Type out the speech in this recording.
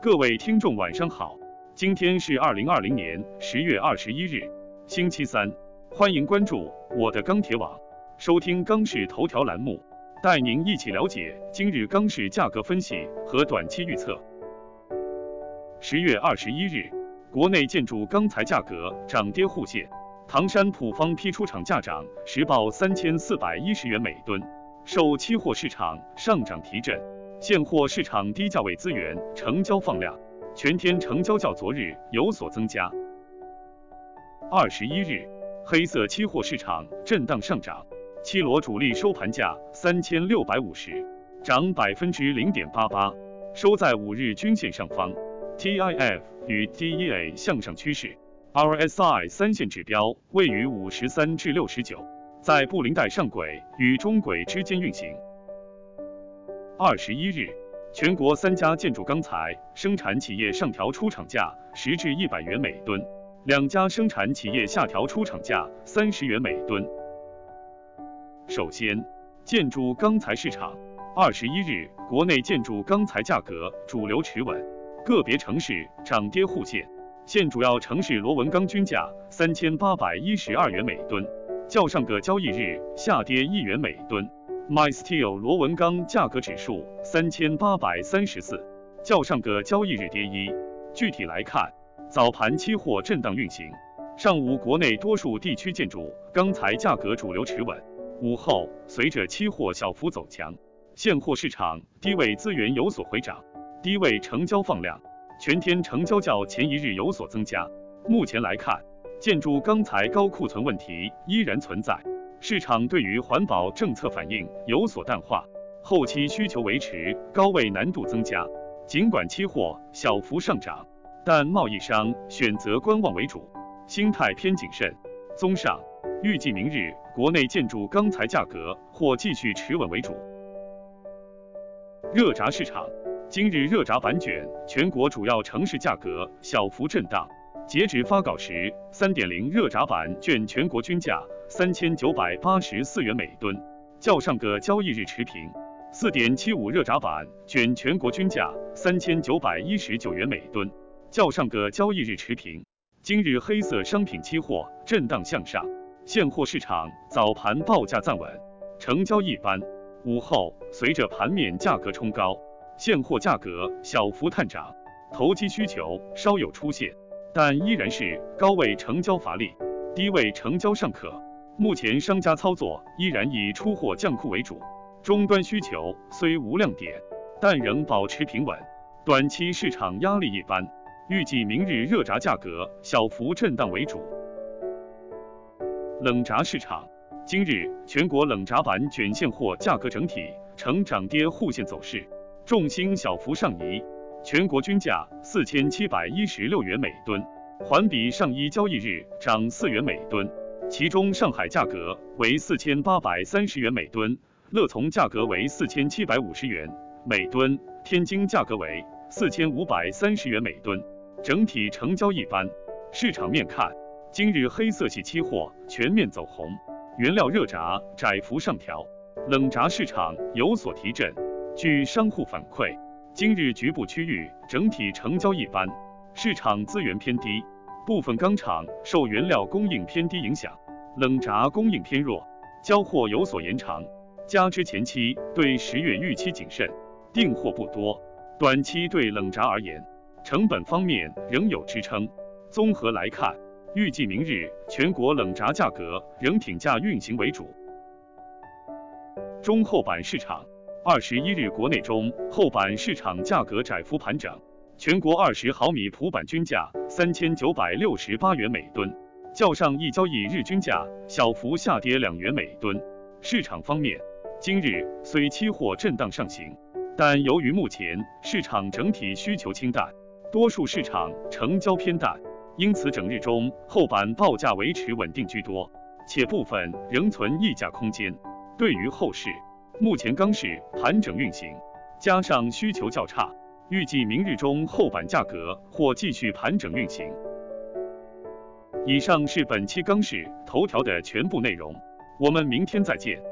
各位听众晚上好，今天是二零二零年十月二十一日，星期三，欢迎关注我的钢铁网，收听钢市头条栏目，带您一起了解今日钢市价格分析和短期预测。十月二十一日，国内建筑钢材价格涨跌互现，唐山普方批出厂价涨，实报三千四百一十元每吨，受期货市场上涨提振。现货市场低价位资源成交放量，全天成交较昨日有所增加。二十一日，黑色期货市场震荡上涨，七螺主力收盘价三千六百五十，涨百分之零点八八，收在五日均线上方。TIF 与 DEA 向上趋势，RSI 三线指标位于五十三至六十九，在布林带上轨与中轨之间运行。二十一日，全国三家建筑钢材生产企业上调出厂价十至一百元每吨，两家生产企业下调出厂价三十元每吨。首先，建筑钢材市场，二十一日，国内建筑钢材价格主流持稳，个别城市涨跌互现。现主要城市螺纹钢均价三千八百一十二元每吨，较上个交易日下跌一元每吨。MySteel 螺纹钢价格指数三千八百三十四，较上个交易日跌一。具体来看，早盘期货震荡运行，上午国内多数地区建筑钢材价格主流持稳，午后随着期货小幅走强，现货市场低位资源有所回涨，低位成交放量，全天成交较前一日有所增加。目前来看，建筑钢材高库存问题依然存在。市场对于环保政策反应有所淡化，后期需求维持高位难度增加。尽管期货小幅上涨，但贸易商选择观望为主，心态偏谨慎。综上，预计明日国内建筑钢材价格或继续持稳为主。热轧市场，今日热轧板卷全国主要城市价格小幅震荡。截止发稿时，三点零热轧板卷全国均价三千九百八十四元每吨，较上个交易日持平。四点七五热轧板卷全国均价三千九百一十九元每吨，较上个交易日持平。今日黑色商品期货震荡向上，现货市场早盘报价暂稳，成交一般。午后随着盘面价格冲高，现货价格小幅探涨，投机需求稍有出现。但依然是高位成交乏力，低位成交尚可。目前商家操作依然以出货降库为主，终端需求虽无亮点，但仍保持平稳。短期市场压力一般，预计明日热轧价格小幅震荡为主。冷轧市场，今日全国冷轧板卷现货价格整体呈涨跌互现走势，重心小幅上移。全国均价四千七百一十六元每吨，环比上一交易日涨四元每吨。其中上海价格为四千八百三十元每吨，乐从价格为四千七百五十元每吨，天津价格为四千五百三十元每吨。整体成交一般。市场面看，今日黑色系期货全面走红，原料热轧窄幅上调，冷轧市场有所提振。据商户反馈。今日局部区域整体成交一般，市场资源偏低，部分钢厂受原料供应偏低影响，冷轧供应偏弱，交货有所延长。加之前期对十月预期谨慎，订货不多，短期对冷轧而言，成本方面仍有支撑。综合来看，预计明日全国冷轧价格仍挺价运行为主。中厚板市场。二十一日，国内中厚板市场价格窄幅盘整，全国二十毫米普板均价三千九百六十八元每吨，较上一交易日均价小幅下跌两元每吨。市场方面，今日虽期货震荡上行，但由于目前市场整体需求清淡，多数市场成交偏淡，因此整日中厚板报价维持稳定居多，且部分仍存溢价空间。对于后市，目前钢市盘整运行，加上需求较差，预计明日中厚板价格或继续盘整运行。以上是本期钢市头条的全部内容，我们明天再见。